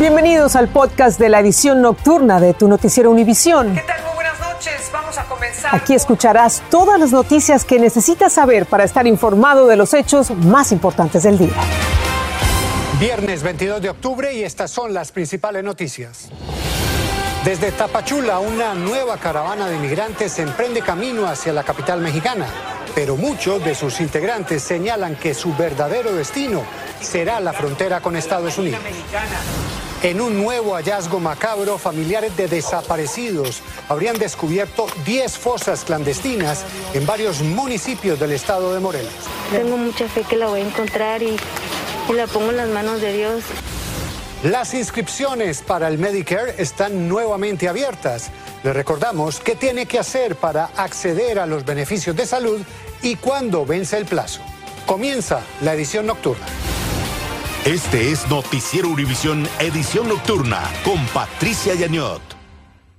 Bienvenidos al podcast de la edición nocturna de tu noticiero Univisión. ¿Qué tal? Muy buenas noches. Vamos a comenzar. Aquí escucharás todas las noticias que necesitas saber para estar informado de los hechos más importantes del día. Viernes 22 de octubre y estas son las principales noticias. Desde Tapachula, una nueva caravana de inmigrantes emprende camino hacia la capital mexicana, pero muchos de sus integrantes señalan que su verdadero destino será la frontera con Estados Unidos. En un nuevo hallazgo macabro, familiares de desaparecidos habrían descubierto 10 fosas clandestinas en varios municipios del estado de Morelos. Tengo mucha fe que la voy a encontrar y, y la pongo en las manos de Dios. Las inscripciones para el Medicare están nuevamente abiertas. Le recordamos qué tiene que hacer para acceder a los beneficios de salud y cuándo vence el plazo. Comienza la edición nocturna. Este es Noticiero Univisión Edición Nocturna con Patricia Yañot.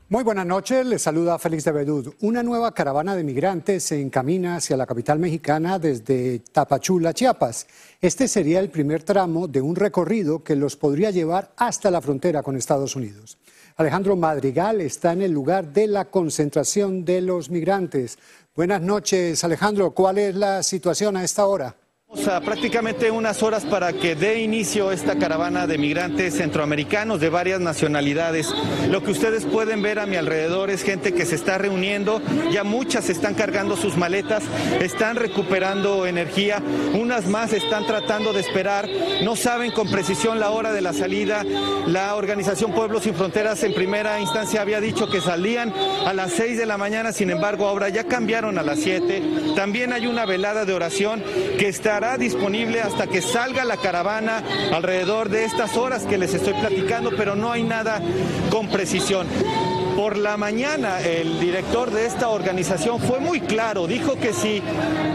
Muy buenas noches, les saluda Félix de Bedud. Una nueva caravana de migrantes se encamina hacia la capital mexicana desde Tapachula, Chiapas. Este sería el primer tramo de un recorrido que los podría llevar hasta la frontera con Estados Unidos. Alejandro Madrigal está en el lugar de la concentración de los migrantes. Buenas noches, Alejandro. ¿Cuál es la situación a esta hora? Prácticamente unas horas para que dé inicio esta caravana de migrantes centroamericanos de varias nacionalidades. Lo que ustedes pueden ver a mi alrededor es gente que se está reuniendo, ya muchas están cargando sus maletas, están recuperando energía, unas más están tratando de esperar, no saben con precisión la hora de la salida. La organización Pueblos Sin Fronteras en primera instancia había dicho que salían a las 6 de la mañana, sin embargo ahora ya cambiaron a las 7. También hay una velada de oración que está disponible hasta que salga la caravana alrededor de estas horas que les estoy platicando, pero no hay nada con precisión. Por la mañana el director de esta organización fue muy claro, dijo que si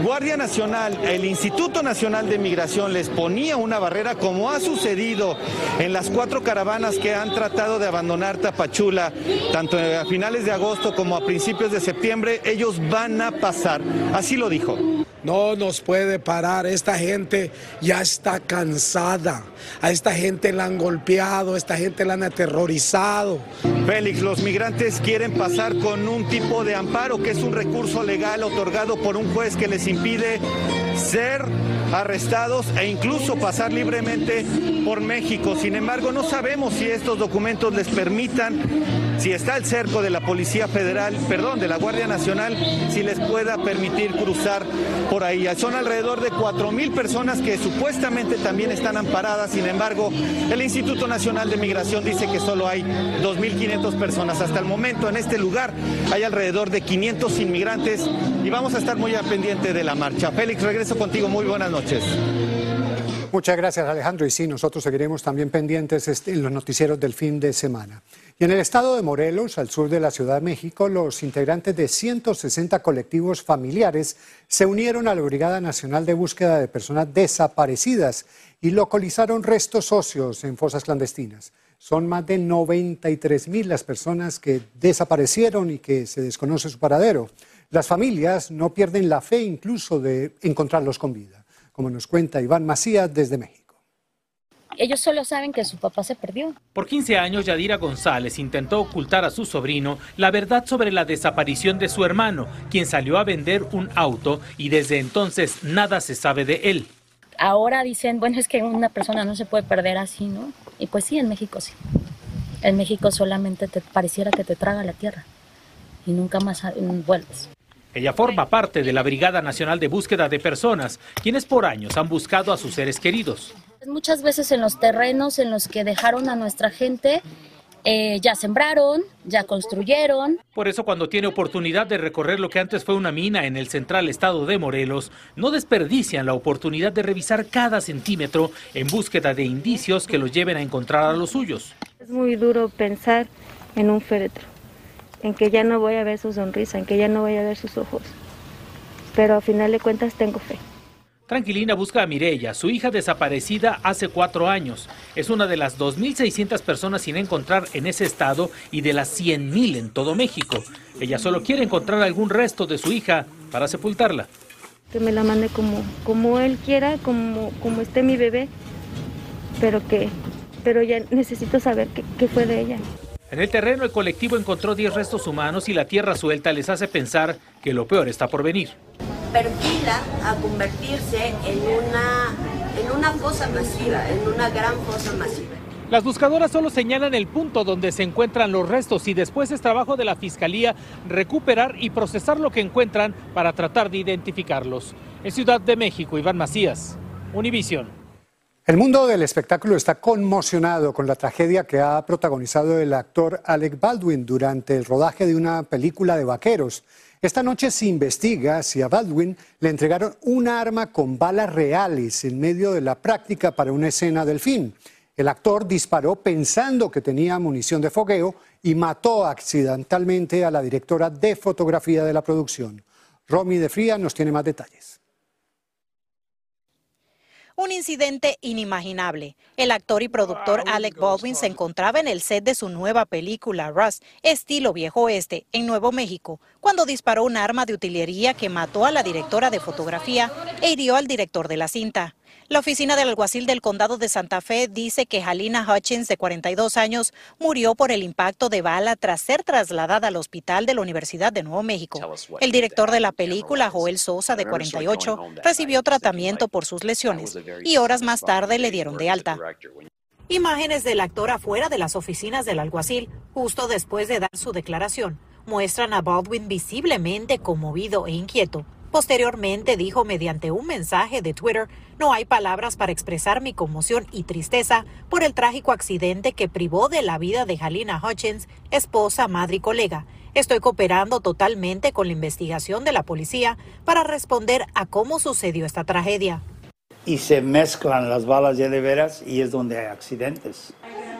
Guardia Nacional, el Instituto Nacional de Migración les ponía una barrera, como ha sucedido en las cuatro caravanas que han tratado de abandonar Tapachula, tanto a finales de agosto como a principios de septiembre, ellos van a pasar. Así lo dijo. No nos puede parar, esta gente ya está cansada, a esta gente la han golpeado, esta gente la han aterrorizado. Félix, los migrantes quieren pasar con un tipo de amparo que es un recurso legal otorgado por un juez que les impide ser arrestados e incluso pasar libremente por México. Sin embargo, no sabemos si estos documentos les permitan, si está el cerco de la Policía Federal, perdón, de la Guardia Nacional, si les pueda permitir cruzar por ahí. Son alrededor de 4 mil personas que supuestamente también están amparadas. Sin embargo, el Instituto Nacional de Migración dice que solo hay 2.500 personas. Hasta el momento en este lugar hay alrededor de 500 inmigrantes y vamos a estar muy al pendiente de la marcha. Félix, regreso contigo. Muy buenas noches. Muchas gracias Alejandro y sí, nosotros seguiremos también pendientes este, en los noticieros del fin de semana. Y en el estado de Morelos, al sur de la Ciudad de México, los integrantes de 160 colectivos familiares se unieron a la Brigada Nacional de Búsqueda de Personas Desaparecidas y localizaron restos óseos en fosas clandestinas. Son más de 93 mil las personas que desaparecieron y que se desconoce su paradero. Las familias no pierden la fe incluso de encontrarlos con vida como nos cuenta Iván Macías desde México. Ellos solo saben que su papá se perdió. Por 15 años, Yadira González intentó ocultar a su sobrino la verdad sobre la desaparición de su hermano, quien salió a vender un auto y desde entonces nada se sabe de él. Ahora dicen, bueno, es que una persona no se puede perder así, ¿no? Y pues sí, en México sí. En México solamente te pareciera que te traga la tierra y nunca más vuelves. Ella forma parte de la Brigada Nacional de Búsqueda de Personas, quienes por años han buscado a sus seres queridos. Muchas veces en los terrenos en los que dejaron a nuestra gente, eh, ya sembraron, ya construyeron. Por eso cuando tiene oportunidad de recorrer lo que antes fue una mina en el central estado de Morelos, no desperdician la oportunidad de revisar cada centímetro en búsqueda de indicios que los lleven a encontrar a los suyos. Es muy duro pensar en un féretro en que ya no voy a ver su sonrisa, en que ya no voy a ver sus ojos. Pero a final de cuentas tengo fe. Tranquilina busca a Mirella, su hija desaparecida hace cuatro años. Es una de las 2.600 personas sin encontrar en ese estado y de las 100.000 en todo México. Ella solo quiere encontrar algún resto de su hija para sepultarla. Que me la mande como, como él quiera, como, como esté mi bebé, pero que, pero ya necesito saber qué, qué fue de ella. En el terreno, el colectivo encontró 10 restos humanos y la tierra suelta les hace pensar que lo peor está por venir. Perfila a convertirse en una, en una fosa masiva, en una gran fosa masiva. Las buscadoras solo señalan el punto donde se encuentran los restos y después es trabajo de la Fiscalía recuperar y procesar lo que encuentran para tratar de identificarlos. En Ciudad de México, Iván Macías, Univision. El mundo del espectáculo está conmocionado con la tragedia que ha protagonizado el actor Alec Baldwin durante el rodaje de una película de vaqueros. Esta noche se investiga si a Baldwin le entregaron un arma con balas reales en medio de la práctica para una escena del film. El actor disparó pensando que tenía munición de fogueo y mató accidentalmente a la directora de fotografía de la producción. Romy de Fría nos tiene más detalles. Un incidente inimaginable. El actor y productor Alec Baldwin se encontraba en el set de su nueva película Rust, estilo viejo oeste, en Nuevo México, cuando disparó un arma de utilería que mató a la directora de fotografía e hirió al director de la cinta. La oficina del alguacil del condado de Santa Fe dice que Halina Hutchins, de 42 años, murió por el impacto de bala tras ser trasladada al hospital de la Universidad de Nuevo México. El director de la película, Joel Sosa, de 48, recibió tratamiento por sus lesiones y horas más tarde le dieron de alta. Imágenes del actor afuera de las oficinas del alguacil, justo después de dar su declaración, muestran a Baldwin visiblemente conmovido e inquieto. Posteriormente dijo mediante un mensaje de Twitter, no hay palabras para expresar mi conmoción y tristeza por el trágico accidente que privó de la vida de Halina Hutchins, esposa, madre y colega. Estoy cooperando totalmente con la investigación de la policía para responder a cómo sucedió esta tragedia. Y se mezclan las balas de veras y es donde hay accidentes.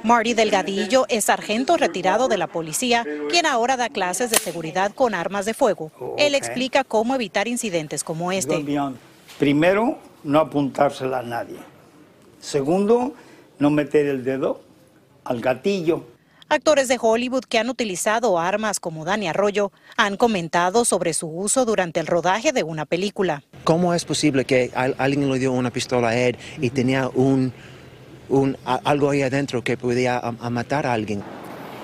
Marty Delgadillo es sargento retirado de la policía, quien ahora da clases de seguridad con armas de fuego. Él explica cómo evitar incidentes como este. Primero, no apuntársela a nadie. Segundo, no meter el dedo al gatillo. Actores de Hollywood que han utilizado armas como Dani Arroyo han comentado sobre su uso durante el rodaje de una película. ¿Cómo es posible que alguien le dio una pistola a él y tenía un un, algo ahí adentro que podía matar a alguien.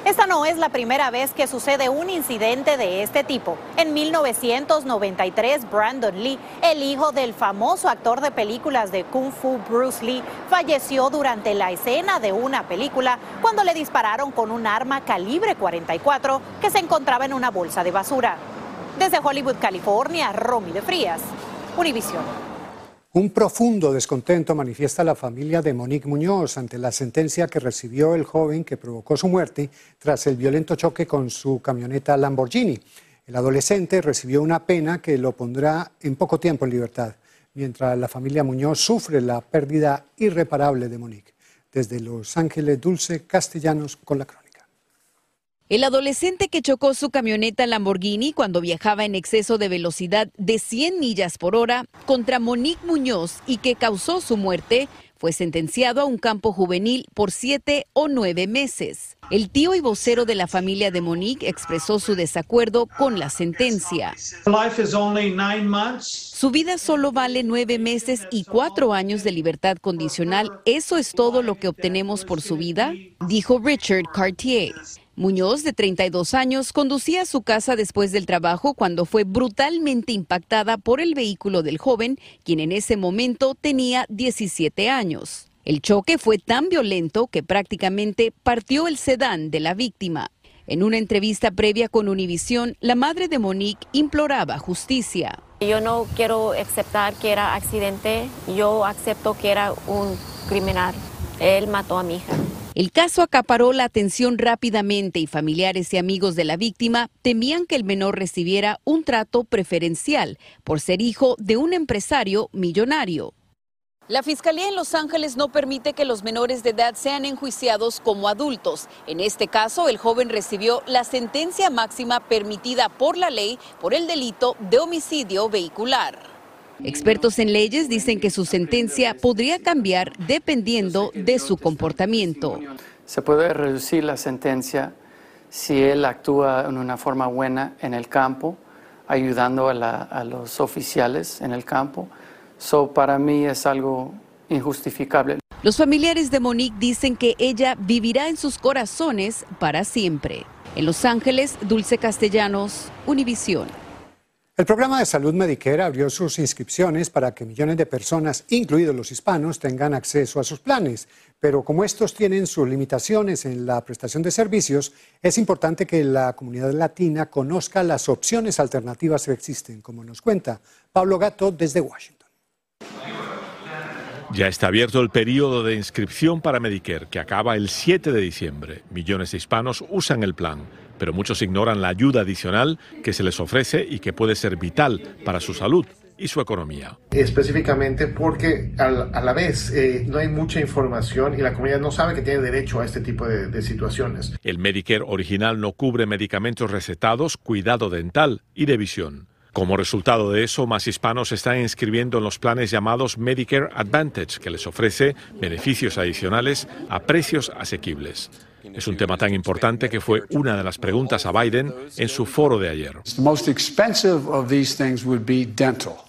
Esta no es la primera vez que sucede un incidente de este tipo. En 1993, Brandon Lee, el hijo del famoso actor de películas de Kung Fu Bruce Lee, falleció durante la escena de una película cuando le dispararon con un arma calibre 44 que se encontraba en una bolsa de basura. Desde Hollywood, California, Romy de Frías, Univision. Un profundo descontento manifiesta la familia de Monique Muñoz ante la sentencia que recibió el joven que provocó su muerte tras el violento choque con su camioneta Lamborghini. El adolescente recibió una pena que lo pondrá en poco tiempo en libertad, mientras la familia Muñoz sufre la pérdida irreparable de Monique. Desde Los Ángeles, Dulce Castellanos con la crónica. El adolescente que chocó su camioneta Lamborghini cuando viajaba en exceso de velocidad de 100 millas por hora contra Monique Muñoz y que causó su muerte fue sentenciado a un campo juvenil por siete o nueve meses. El tío y vocero de la familia de Monique expresó su desacuerdo con la sentencia. Su vida solo vale nueve meses y cuatro años de libertad condicional. ¿Eso es todo lo que obtenemos por su vida? Dijo Richard Cartier. Muñoz, de 32 años, conducía a su casa después del trabajo cuando fue brutalmente impactada por el vehículo del joven, quien en ese momento tenía 17 años. El choque fue tan violento que prácticamente partió el sedán de la víctima. En una entrevista previa con Univisión, la madre de Monique imploraba justicia. Yo no quiero aceptar que era accidente, yo acepto que era un criminal. Él mató a mi hija. El caso acaparó la atención rápidamente y familiares y amigos de la víctima temían que el menor recibiera un trato preferencial por ser hijo de un empresario millonario. La Fiscalía en Los Ángeles no permite que los menores de edad sean enjuiciados como adultos. En este caso, el joven recibió la sentencia máxima permitida por la ley por el delito de homicidio vehicular. Expertos en leyes dicen que su sentencia podría cambiar dependiendo de su comportamiento. Se puede reducir la sentencia si él actúa en una forma buena en el campo, ayudando a, los oficiales en el campo. So, para mí es algo injustificable. Los familiares de Monique dicen que ella vivirá en sus corazones para siempre. En Los Ángeles, Dulce Castellanos, Univisión. El programa de salud Medicare abrió sus inscripciones para que millones de personas, incluidos los hispanos, tengan acceso a sus planes. Pero como estos tienen sus limitaciones en la prestación de servicios, es importante que la comunidad latina conozca las opciones alternativas que existen, como nos cuenta Pablo Gato desde Washington. Ya está abierto el periodo de inscripción para Medicare, que acaba el 7 de diciembre. Millones de hispanos usan el plan pero muchos ignoran la ayuda adicional que se les ofrece y que puede ser vital para su salud y su economía. Específicamente porque a la, vez eh, no hay mucha información y la comunidad no sabe que tiene derecho a este tipo de, de situaciones. El Medicare original no cubre medicamentos recetados, cuidado dental y de visión. Como resultado de eso, más hispanos están inscribiendo en los planes llamados Medicare Advantage, que les ofrece beneficios adicionales a precios asequibles. Es un tema tan importante que fue una de las preguntas a Biden en su foro de ayer.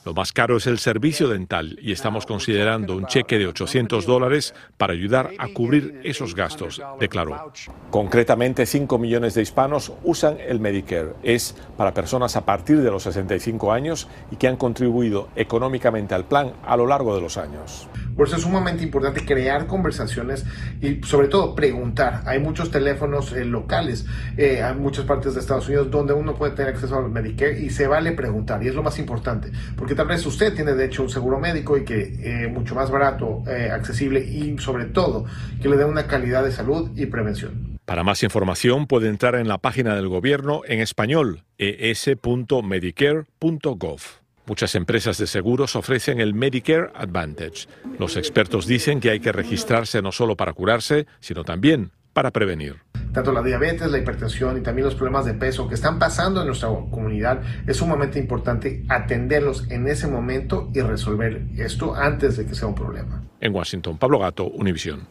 Lo más caro es el servicio dental y estamos considerando un cheque de 800 dólares para ayudar a cubrir esos gastos, declaró. Concretamente, 5 millones de hispanos usan el Medicare. Es para personas a partir de los 65 años y que han contribuido económicamente al plan a lo largo de los años. Por eso es sumamente importante crear conversaciones y sobre todo preguntar. Hay muchos teléfonos eh, locales eh, en muchas partes de Estados Unidos donde uno puede tener acceso al Medicare y se vale preguntar y es lo más importante porque tal vez usted tiene de hecho un seguro médico y que eh, mucho más barato, accesible y sobre todo que le dé una calidad de salud y prevención. Para más información puede entrar en la página del gobierno en español es.medicare.gov. Muchas empresas de seguros ofrecen el Medicare Advantage. Los expertos dicen que hay que registrarse no solo para curarse, sino también para prevenir. Tanto la diabetes, la hipertensión y también los problemas de peso que están pasando en nuestra comunidad, es sumamente importante atenderlos en ese momento y resolver esto antes de que sea un problema. En Washington, Pablo Gato, Univisión.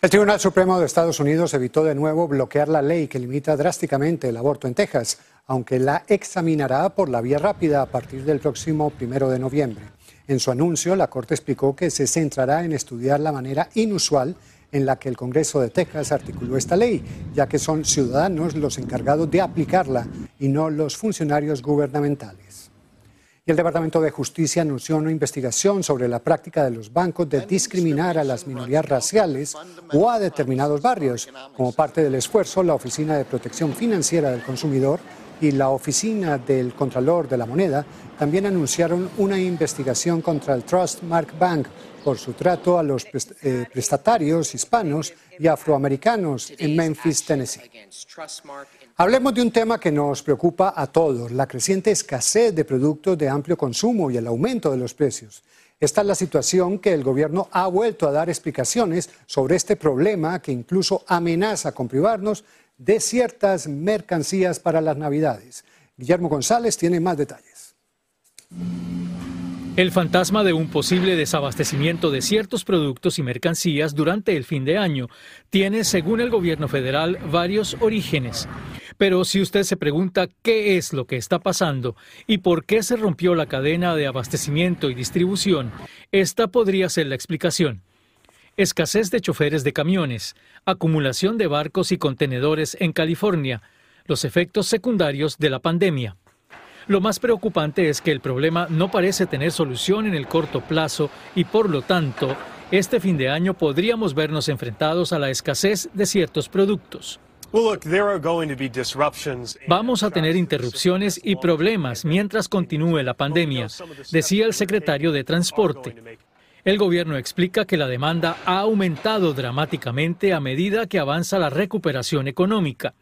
El Tribunal Supremo de Estados Unidos evitó de nuevo bloquear la ley que limita drásticamente el aborto en Texas, aunque la examinará por la vía rápida a partir del próximo primero de noviembre. En su anuncio, la Corte explicó que se centrará en estudiar la manera inusual en la que el Congreso de Texas articuló esta ley, ya que son ciudadanos los encargados de aplicarla y no los funcionarios gubernamentales. Y el Departamento de Justicia anunció una investigación sobre la práctica de los bancos de discriminar a las minorías raciales o a determinados barrios. Como parte del esfuerzo, la Oficina de Protección Financiera del Consumidor y la Oficina del Contralor de la Moneda también anunciaron una investigación contra el Trustmark Bank por su trato a los eh, prestatarios hispanos y afroamericanos en Memphis, Tennessee. Hablemos de un tema que nos preocupa a todos, la creciente escasez de productos de amplio consumo y el aumento de los precios. Esta es la situación que el gobierno ha vuelto a dar explicaciones sobre este problema que incluso amenaza con privarnos de ciertas mercancías para las Navidades. Guillermo González tiene más detalles. El fantasma de un posible desabastecimiento de ciertos productos y mercancías durante el fin de año tiene, según el gobierno federal, varios orígenes. Pero si usted se pregunta qué es lo que está pasando y por qué se rompió la cadena de abastecimiento y distribución, esta podría ser la explicación escasez de choferes de camiones, acumulación de barcos y contenedores en California, los efectos secundarios de la pandemia. Lo más preocupante es que el problema no parece tener solución en el corto plazo y por lo tanto, este fin de año podríamos vernos enfrentados a la escasez de ciertos productos. Vamos a tener interrupciones y problemas mientras continúe la pandemia, decía el secretario de Transporte. El gobierno explica que la demanda ha aumentado dramáticamente a medida que avanza la recuperación económica.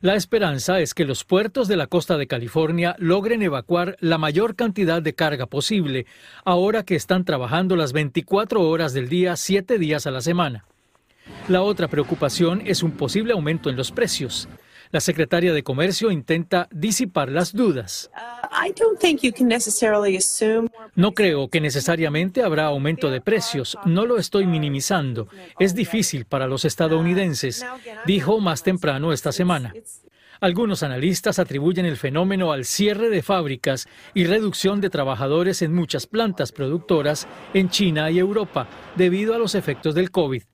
La esperanza es que los puertos de la costa de California logren evacuar la mayor cantidad de carga posible, ahora que están trabajando las 24 horas del día, 7 días a la semana. La otra preocupación es un posible aumento en los precios. La secretaria de Comercio intenta disipar las dudas. No creo que necesariamente habrá aumento de precios. No lo estoy minimizando. Es difícil para los estadounidenses, dijo más temprano esta semana. Algunos analistas atribuyen el fenómeno al cierre de fábricas y reducción de trabajadores en muchas plantas productoras en China y Europa debido a los efectos del COVID,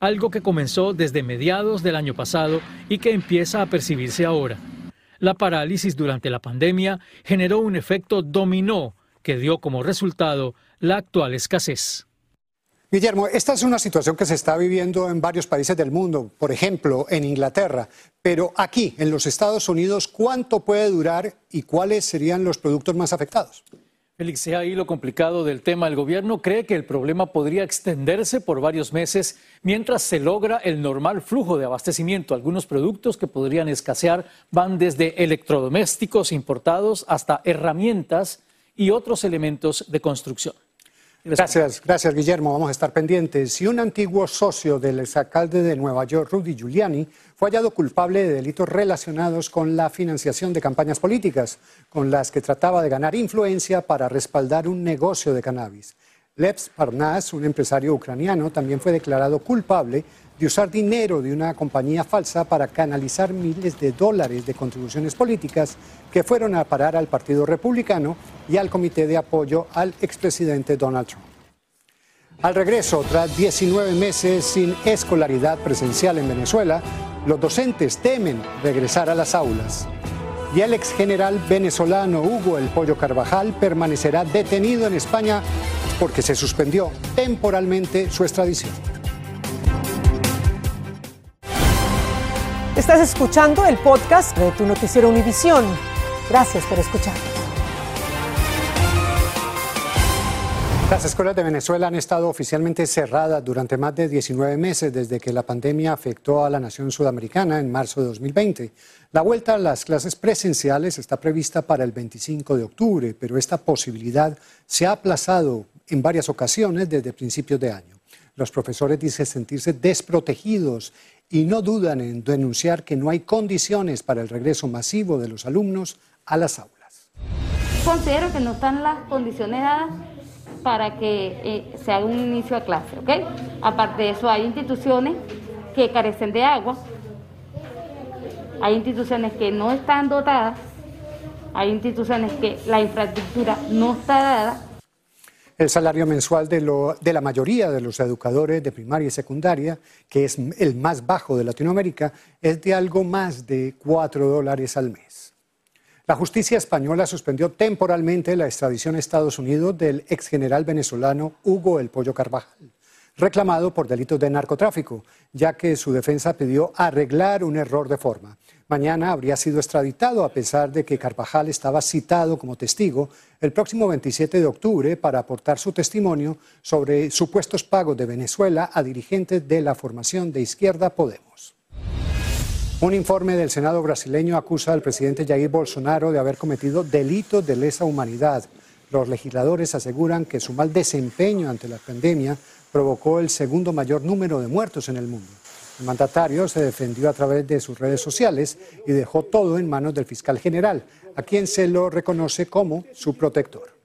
algo que comenzó desde mediados del año pasado y que empieza a percibirse ahora. La parálisis durante la pandemia generó un efecto dominó que dio como resultado la actual escasez. Guillermo, esta es una situación que se está viviendo en varios países del mundo, por ejemplo, en Inglaterra, pero aquí, en los Estados Unidos, ¿cuánto puede durar y cuáles serían los productos más afectados? Félix, sea ahí lo complicado del tema. El gobierno cree que el problema podría extenderse por varios meses mientras se logra el normal flujo de abastecimiento. Algunos productos que podrían escasear van desde electrodomésticos importados hasta herramientas y otros elementos de construcción. Gracias, gracias Guillermo. Vamos a estar pendientes. Y un antiguo socio del exalcalde de Nueva York, Rudy Giuliani, fue hallado culpable de delitos relacionados con la financiación de campañas políticas, con las que trataba de ganar influencia para respaldar un negocio de cannabis. Lev Parnas, un empresario ucraniano, también fue declarado culpable de usar dinero de una compañía falsa para canalizar miles de dólares de contribuciones políticas que fueron a parar al Partido Republicano y al Comité de Apoyo al expresidente Donald Trump. Al regreso, tras 19 meses sin escolaridad presencial en Venezuela, los docentes temen regresar a las aulas. Y el ex general venezolano Hugo El Pollo Carvajal permanecerá detenido en España porque se suspendió temporalmente su extradición. Estás escuchando el podcast de tu noticiero Univisión. Gracias por escuchar. Las escuelas de Venezuela han estado oficialmente cerradas durante más de 19 meses desde que la pandemia afectó a la nación sudamericana en marzo de 2020. La vuelta a las clases presenciales está prevista para el 25 de octubre, pero esta posibilidad se ha aplazado en varias ocasiones desde principios de año. Los profesores dicen sentirse desprotegidos y no dudan en denunciar que no hay condiciones para el regreso masivo de los alumnos a las aulas. Considero que no están las condiciones dadas para que eh, se haga un inicio a clase, ¿ok? Aparte de eso, hay instituciones que carecen de agua, hay instituciones que no están dotadas, hay instituciones que la infraestructura no está dada el salario mensual de, de, la mayoría de los educadores de primaria y secundaria, que es el más bajo de Latinoamérica, es de algo más de 4 dólares al mes. La justicia española suspendió temporalmente la extradición a Estados Unidos del ex general venezolano Hugo El Pollo Carvajal, reclamado por delitos de narcotráfico, ya que su defensa pidió arreglar un error de forma. Mañana habría sido extraditado a pesar de que Carvajal estaba citado como testigo el próximo 27 de octubre para aportar su testimonio sobre supuestos pagos de Venezuela a dirigentes de la formación de izquierda Podemos. Un informe del Senado brasileño acusa al presidente Jair Bolsonaro de haber cometido delitos de lesa humanidad. Los legisladores aseguran que su mal desempeño ante la pandemia provocó el segundo mayor número de muertos en el mundo. El mandatario se defendió a través de sus redes sociales y dejó todo en manos del fiscal general, a quien se lo reconoce como su protector.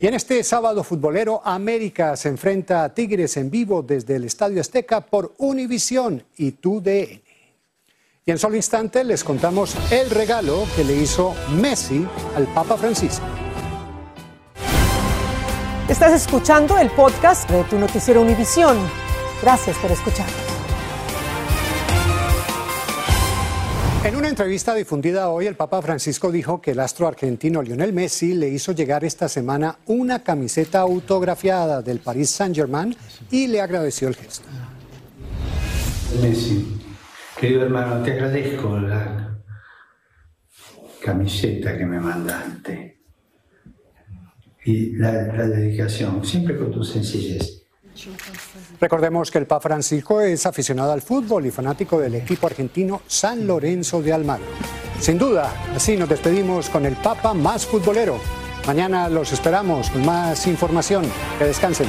Y en este sábado futbolero, América se enfrenta a Tigres en vivo desde el Estadio Azteca por Univisión y TUDN. Y en solo instante les contamos el regalo que le hizo Messi al Papa Francisco. Estás escuchando el podcast de tu noticiero Univisión. Gracias por escuchar. En una entrevista difundida hoy, el Papa Francisco dijo que el astro argentino Lionel Messi le hizo llegar esta semana una camiseta autografiada del Paris Saint-Germain y le agradeció el gesto. Messi, querido hermano, te agradezco la camiseta que me mandaste y la, dedicación, siempre con tu sencillez. Recordemos que el Papa Francisco es aficionado al fútbol y fanático del equipo argentino San Lorenzo de Almagro. Sin duda, así nos despedimos con el Papa más futbolero. Mañana los esperamos con más información. Que descansen.